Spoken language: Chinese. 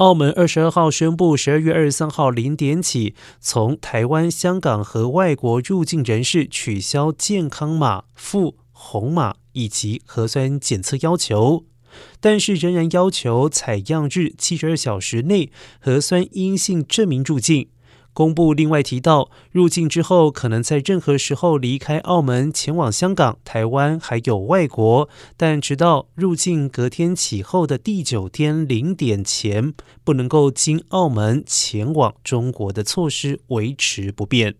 澳门二十二号宣布，十二月二十三号零点起，从台湾、香港和外国入境人士取消健康码、负红码以及核酸检测要求，但是仍然要求采样日七十二小时内核酸阴性证明入境。公布另外提到，入境之后可能在任何时候离开澳门，前往香港、台湾还有外国，但直到入境隔天起后的第九天零点前，不能够经澳门前往中国的措施维持不变。